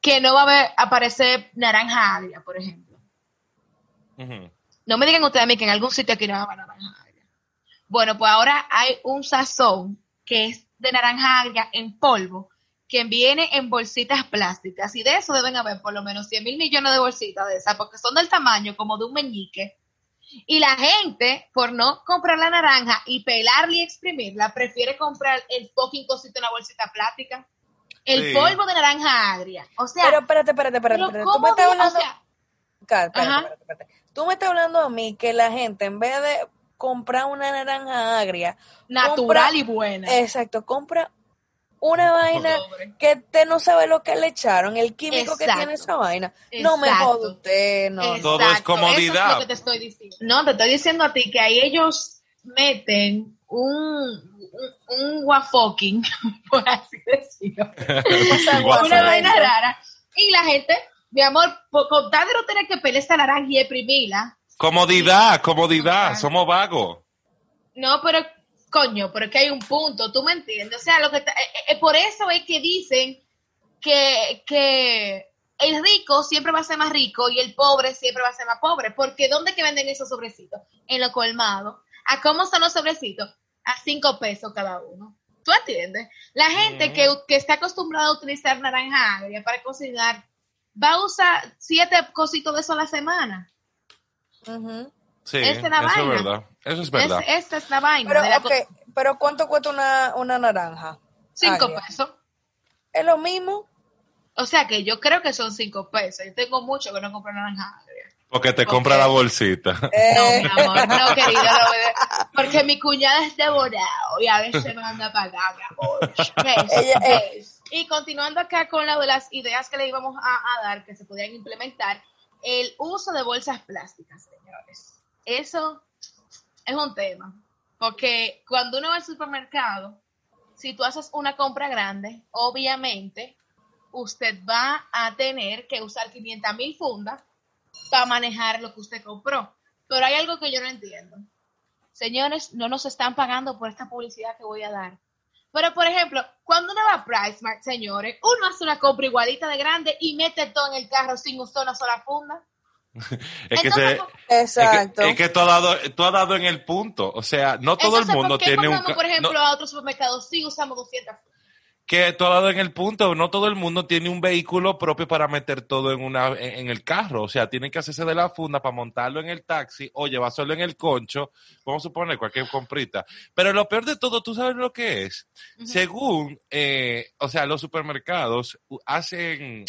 S6: que no va a haber- aparecer naranja agria, por ejemplo. No me digan ustedes a mí que en algún sitio aquí no va a haber naranja agria. Bueno, pues ahora hay un sazón que es de naranja agria en polvo que viene en bolsitas plásticas y de eso deben haber por lo menos 100 mil millones de bolsitas de esas porque son del tamaño como de un meñique. Y la gente, por no comprar la naranja y pelarla y exprimirla, prefiere comprar el fucking cosito en una bolsita plástica. El
S4: Sí.
S6: polvo de naranja agria. O sea,
S5: Pero espérate, espérate, espérate. espérate. Tú
S6: ¿cómo
S5: me estás
S6: o
S5: hablando...
S6: sea,
S5: Cal, espérate,
S6: Ajá.
S5: espérate, espérate. Tú me estás hablando a mí que la gente, en vez de comprar una naranja agria,
S6: natural
S5: compra-
S6: y buena.
S5: exacto, compra una vaina
S6: Pobre.
S5: que usted no sabe lo que le echaron, el químico que tiene esa vaina. No me jode usted, no.
S4: Todo es comodidad.
S6: Eso es lo que te estoy diciendo. No, te estoy diciendo a ti que ahí ellos meten un, un, un guafoking, [LAUGHS] por así decirlo. [LAUGHS] Una vaina rara. Y la gente, mi amor, por con tal de no tener que pelar esta naranja y exprimirla,
S4: Comodidad, comodidad,
S6: Comodidad.
S4: somos vagos.
S6: no, pero coño, pero es que hay un punto, ¿tú me entiendes? O sea, lo que está- eh, eh, por eso es que dicen que, que el rico siempre va a ser más rico y el pobre siempre va a ser más pobre, porque ¿dónde que venden esos sobrecitos? En lo colmado. ¿A cómo son los sobrecitos? A cinco pesos cada uno. ¿Tú entiendes? La gente que, que está acostumbrada a utilizar naranja agria para cocinar va a usar siete cositos de eso a la semana.
S4: Sí,
S6: Esa es la
S4: eso es verdad. Eso es verdad.
S6: Es- esta es la vaina.
S5: Pero,
S6: la
S5: ¿cuánto cuesta una, una naranja?
S6: cinco
S5: agria?
S6: pesos.
S5: Es lo mismo.
S6: O sea que yo creo que son cinco pesos. Yo tengo mucho que no compro naranja agria.
S4: Porque te compra la bolsita. [LAUGHS]
S6: No,
S5: Eh,
S6: mi amor, no, [LAUGHS] bebé. porque mi cuñada es devorado y a veces me manda a pagar, mi amor. ¿Ves? [LAUGHS]
S5: Ella- eh.
S6: Y continuando acá con la de las ideas que le íbamos a, a dar, que se podían implementar, el uso de bolsas plásticas, señores. Eso es un tema. Porque cuando uno va al supermercado, si tú haces una compra grande, obviamente usted va a tener que usar 500 mil fundas para manejar lo que usted compró. Pero hay algo que yo no entiendo. Señores, no nos están pagando por esta publicidad que voy a dar. Pero, por ejemplo, cuando uno va a PriceMart, señores, uno hace una compra igualita de grande y mete todo en el carro sin usar una sola funda. [LAUGHS]
S4: Es que,
S6: Entonces,
S4: se,
S5: Exacto.
S4: es que, es que tú, has dado, tú has dado en el punto. O sea, no todo
S6: Entonces,
S4: el mundo
S6: ¿por qué
S4: tiene un...
S6: por ejemplo,
S4: no-
S6: a otros supermercados sí usamos 200 fundas?
S4: que tú has dado en el punto, no todo el mundo tiene un vehículo propio para meter todo en una en, en el carro, o sea, tienen que hacerse de la funda para montarlo en el taxi o llevárselo en el concho, vamos a suponer cualquier comprita. Pero lo peor de todo, tú sabes lo que es. Según, eh, o sea, los supermercados hacen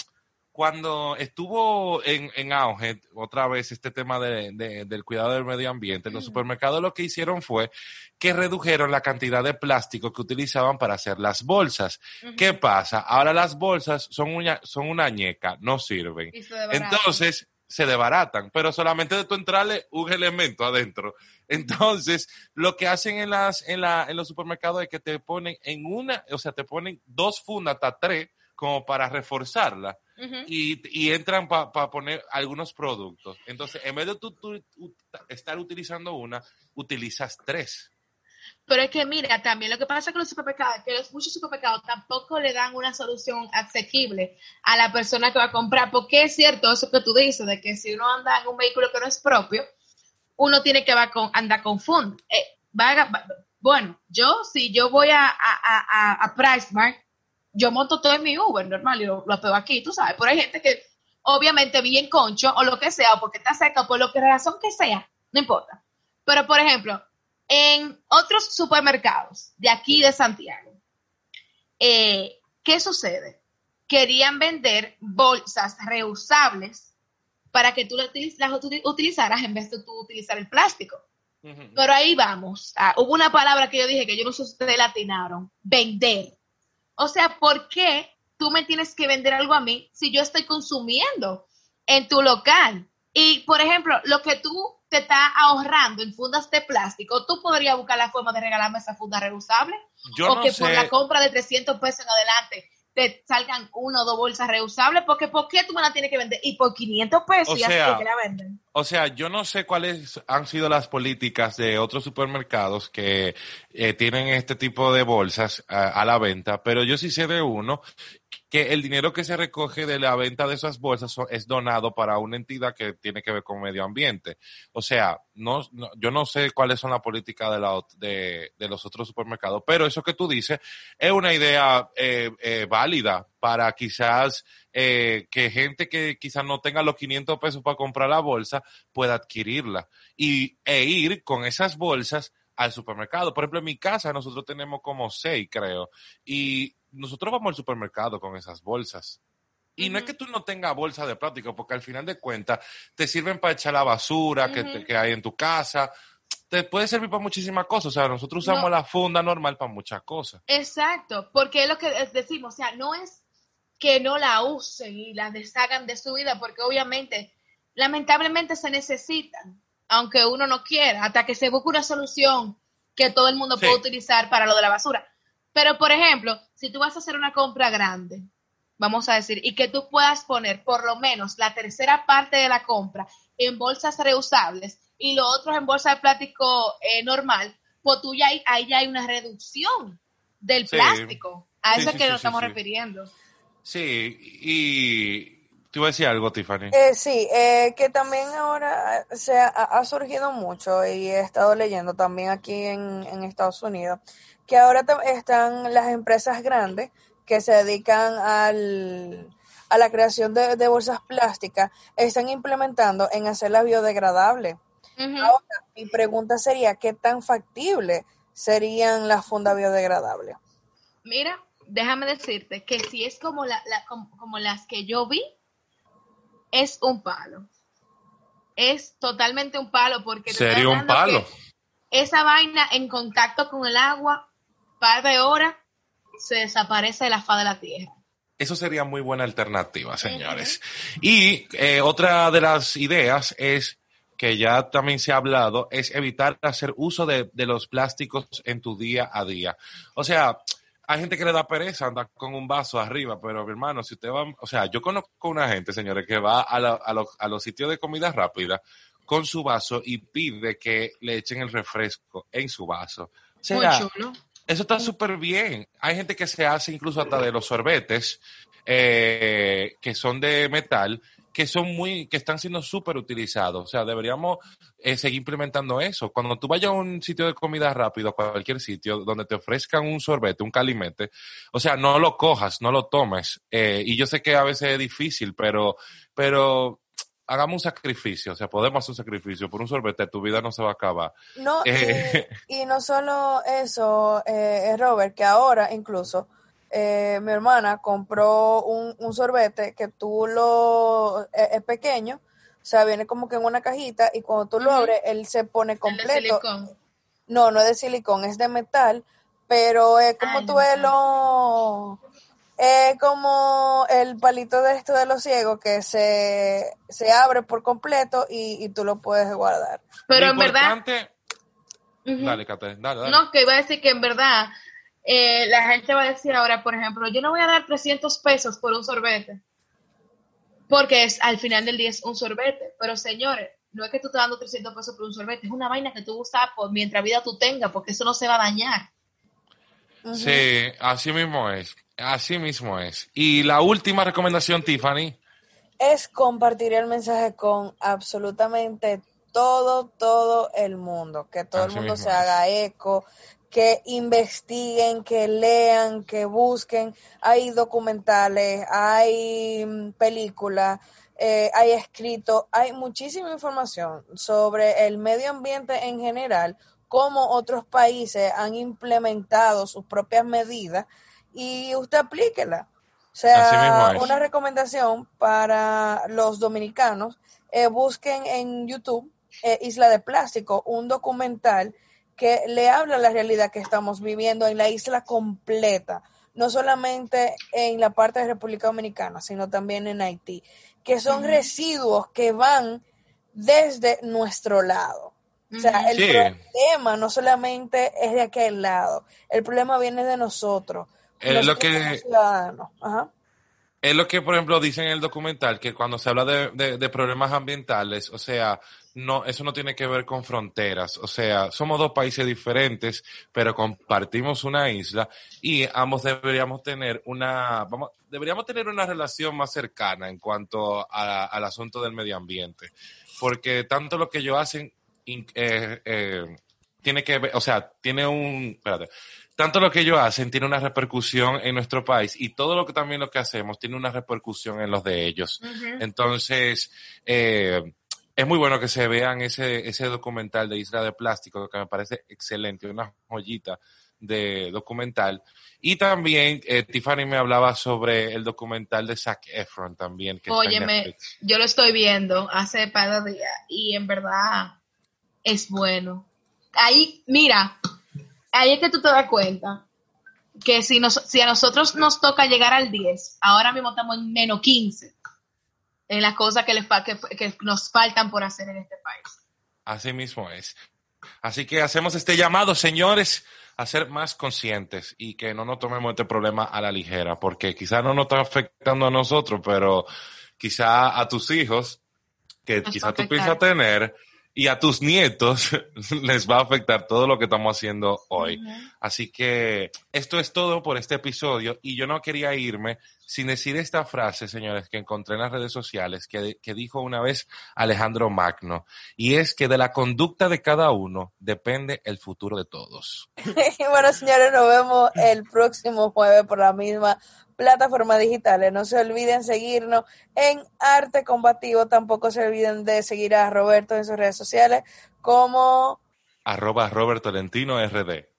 S4: cuando estuvo en, en auge otra vez este tema de- de- del cuidado del medio ambiente, los supermercados lo que hicieron fue que redujeron la cantidad de plástico que utilizaban para hacer las bolsas. ¿Qué pasa? Ahora las bolsas son una, son una ñeca, no sirven. Entonces se desbaratan, pero solamente de tu entrarle un elemento adentro. Entonces, lo que hacen en las en la en los supermercados es que te ponen en una, o sea, te ponen dos fundas hasta tres como para reforzarla y, y entran para poner algunos productos. Entonces, en vez de tú, tú- estar utilizando una, utilizas tres.
S6: Pero es que mira, también lo que pasa con los supermercados, que los muchos supermercados tampoco le dan una solución asequible a la persona que va a comprar, porque es cierto eso que tú dices, de que si uno anda en un vehículo que no es propio, uno tiene que va con, andar con fund. Eh, va- va- bueno, yo si yo voy a, a, a, a PriceMart, yo monto todo en mi Uber normal y lo, lo pego aquí, tú sabes, pero hay gente que obviamente bien concho o lo que sea, o porque está cerca, o por lo que razón que sea, no importa. Pero, por ejemplo, en otros supermercados de aquí de Santiago, eh, ¿qué sucede? Querían vender bolsas reusables para que tú las utiliz- las uti- utilizaras en vez de tú utilizar el plástico. Pero ahí vamos. Ah, hubo una palabra que yo dije que yo no sé si ustedes latinaron. Vender. O sea, ¿por qué tú me tienes que vender algo a mí si yo estoy consumiendo en tu local? Y, por ejemplo, lo que tú te estás ahorrando en fundas de plástico, tú podrías buscar la forma de regalarme esa funda reusable.
S4: Yo
S6: o
S4: no
S6: que por la compra de 300 pesos en adelante te salgan una o dos bolsas reusables. Porque, ¿por qué tú me la tienes que vender? Y por 500 pesos
S4: O
S6: y
S4: sea,
S6: que la venden.
S4: O sea, yo no sé cuáles han sido las políticas de otros supermercados que eh, tienen este tipo de bolsas a, a la venta, pero yo sí sé de uno que el dinero que se recoge de la venta de esas bolsas es donado para una entidad que tiene que ver con medio ambiente. O sea, no, yo no sé cuáles son las políticas de, la, de, de los otros supermercados, pero eso que tú dices es una idea eh, eh, válida para quizás eh, que gente que quizás no tenga los 500 pesos para comprar la bolsa pueda adquirirla y, e ir con esas bolsas al supermercado. Por ejemplo, en mi casa nosotros tenemos como seis, creo, y nosotros vamos al supermercado con esas bolsas. Y no es que tú no tengas bolsa de plástico, porque al final de cuentas te sirven para echar la basura que, que hay en tu casa. Te puede servir para muchísimas cosas. O sea, nosotros usamos
S6: No.
S4: la funda normal para muchas cosas.
S6: Exacto, porque es lo que decimos, o sea, no es que no la usen y la deshagan de su vida, porque obviamente, lamentablemente se necesitan, aunque uno no quiera, hasta que se busque una solución que todo el mundo
S4: Sí.
S6: pueda utilizar para lo de la basura. Pero, por ejemplo, si tú vas a hacer una compra grande, vamos a decir, y que tú puedas poner por lo menos la tercera parte de la compra en bolsas reusables y lo otro en bolsa de plástico eh, normal, pues tú ya hay, ahí ya hay una reducción del
S4: Sí.
S6: plástico. A
S4: Sí,
S6: eso
S4: sí,
S6: es que
S4: sí,
S6: nos
S4: sí,
S6: estamos
S4: sí.
S6: refiriendo.
S4: Sí, y te iba a decir algo, Tiffany.
S5: Eh, sí, eh, que también ahora se ha, ha surgido mucho y he estado leyendo también aquí en, en Estados Unidos que ahora están las empresas grandes que se dedican al, a la creación de, de bolsas plásticas, están implementando en hacerlas biodegradables. Ahora, mi pregunta sería, ¿qué tan factible serían las fundas biodegradables?
S6: Mira, déjame decirte que si es como, la, la- como, como las que yo vi, es un palo. Es totalmente un palo porque...
S4: Sería un palo.
S6: Esa vaina en contacto con el agua, par de horas, se desaparece de la faz de la tierra.
S4: Eso sería muy buena alternativa, señores. Y eh, otra de las ideas es que ya también se ha hablado, es evitar hacer uso de, de los plásticos en tu día a día. O sea, hay gente que le da pereza andar con un vaso arriba, pero mi hermano, si usted va, o sea, yo conozco una gente, señores, que va a, la- a los- a los sitios de comida rápida con su vaso y pide que le echen el refresco en su vaso. O sea,
S6: Muy chulo.
S4: Eso está súper bien. Hay gente que se hace incluso hasta de los sorbetes, eh, que son de metal, que son muy, que están siendo súper utilizados. O sea, deberíamos eh, seguir implementando eso. Cuando tú vayas a un sitio de comida rápido, a cualquier sitio donde te ofrezcan un sorbete, un calimete, o sea, no lo cojas, no lo tomes. Eh, y yo sé que a veces es difícil, pero, pero hagamos un sacrificio. O sea, podemos hacer un sacrificio. Por un sorbete, tu vida no se va a acabar.
S5: No,
S4: Eh.
S5: y, [LAUGHS] y no solo eso, eh, Robert, que ahora incluso eh, mi hermana compró un, un sorbete que tú lo, es, es pequeño, o sea, viene como que en una cajita y cuando tú lo abres, él se pone
S6: El de
S5: completo.
S6: silicón.
S5: No, no es de silicón, es de metal, pero es como
S6: Ay,
S5: tú
S6: no,
S5: ves
S6: no.
S5: lo... Es como el palito de esto de los ciegos que se, se abre por completo y, y tú lo puedes guardar.
S6: Pero
S4: Lo
S6: en verdad...
S4: Dale, Cate, dale, dale.
S6: No, que iba a decir que en verdad eh, la gente va a decir ahora, por ejemplo, yo no voy a dar 300 pesos por un sorbete, porque es al final del día es un sorbete, pero señores, no es que tú estás dando 300 pesos por un sorbete, es una vaina que tú usas por mientras vida tú tengas, porque eso no se va a dañar.
S4: Sí, así mismo es. Así mismo es. Y la última recomendación, Tiffany.
S5: Es compartir el mensaje con absolutamente todo, todo el mundo. Que todo
S4: Así
S5: el mundo
S4: mismo
S5: se haga eco, que investiguen, que lean, que busquen. Hay documentales, hay mm, películas, eh, hay escritos, hay muchísima información sobre el medio ambiente en general, cómo otros países han implementado sus propias medidas y usted aplíquela. O sea, una recomendación para los dominicanos, eh, busquen en YouTube eh, Isla de Plástico, un documental que le habla la realidad que estamos viviendo en la isla completa, no solamente en la parte de República Dominicana, sino también en Haití, que son residuos que van desde nuestro lado. O sea, el
S4: Sí.
S5: problema no solamente es de aquel lado, el problema viene de nosotros.
S4: Es lo que-
S5: como ciudadanos. Ajá.
S4: Es lo que, por ejemplo, dicen en el documental, que cuando se habla de, de- de problemas ambientales, o sea, no, eso no tiene que ver con fronteras. O sea, somos dos países diferentes, pero compartimos una isla y ambos deberíamos tener una, vamos, deberíamos tener una relación más cercana en cuanto a- al asunto del medio ambiente. Porque tanto lo que ellos hacen, eh, eh, tiene que ver, o sea, tiene un, espérate, tanto lo que ellos hacen tiene una repercusión en nuestro país y todo lo que también lo que hacemos tiene una repercusión en los de ellos. Entonces, eh, es muy bueno que se vean ese, ese documental de Isla de Plástico, que me parece excelente, una joyita de documental. Y también eh, Tiffany me hablaba sobre el documental de Zac Efron también. Que
S6: Óyeme, yo lo estoy viendo hace par de días y en verdad es bueno. Ahí, mira, ahí es que tú te das cuenta que si, nos, si a nosotros nos toca llegar al 10, ahora mismo estamos en menos 15 en las cosas que, les, que, que nos faltan por hacer en este país.
S4: Así mismo es. Así que hacemos este llamado, señores, a ser más conscientes y que no nos tomemos este problema a la ligera, porque quizás no nos está afectando a nosotros, pero quizá a tus hijos, que
S6: Nos
S4: quizás tú piensas tener, y a tus nietos [LAUGHS] les va a afectar todo lo que estamos haciendo hoy. Así que esto es todo por este episodio y yo no quería irme sin decir esta frase, señores, que encontré en las redes sociales, que, que dijo una vez Alejandro Magno, y es que de la conducta de cada uno depende el futuro de todos.
S5: Y [LAUGHS] bueno, señores, nos vemos el próximo jueves por la misma plataforma digitales. No se olviden seguirnos en Arte Combativo. Tampoco se olviden de seguir a Roberto en sus redes sociales como
S4: Arroba Robert Tolentino RD.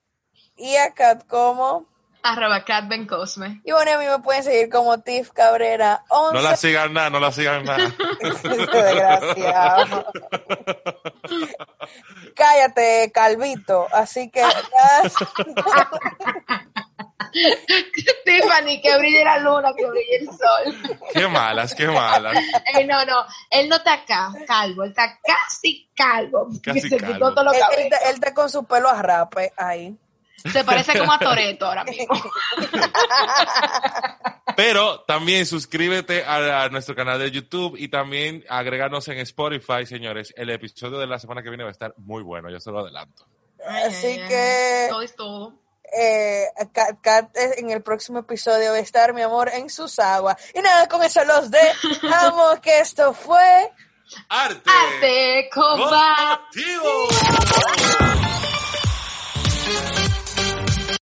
S5: Y a Kat como.
S6: Arroba Cat Ben Cosme.
S5: Y bueno, a mí me pueden seguir como Tiff Cabrera 11.
S4: No la sigan nada, no la sigan nada. [LAUGHS]
S5: Desgraciado. Cállate, Calvito. Así que [LAUGHS]
S6: Tiffany, que brille la luna, que brille el sol.
S4: Qué malas, qué malas.
S6: Ey, no, no, él no está acá, calvo, él está casi calvo.
S4: Casi calvo.
S5: él, él está con su pelo a rape ahí.
S6: Se parece como a Toreto ahora mismo. [LAUGHS]
S4: Pero también suscríbete a, a nuestro canal de YouTube y también agregarnos en Spotify, señores. El episodio de la semana que viene va a estar muy bueno, yo se lo adelanto.
S5: Así que-
S6: Todo es todo.
S5: eh, Kat, Kat, en el próximo episodio va a estar, mi amor, en sus aguas. Y nada, con eso los dejamos [LAUGHS] que esto fue...
S4: ¡Arte!
S6: Arte combativo.
S4: Combativo.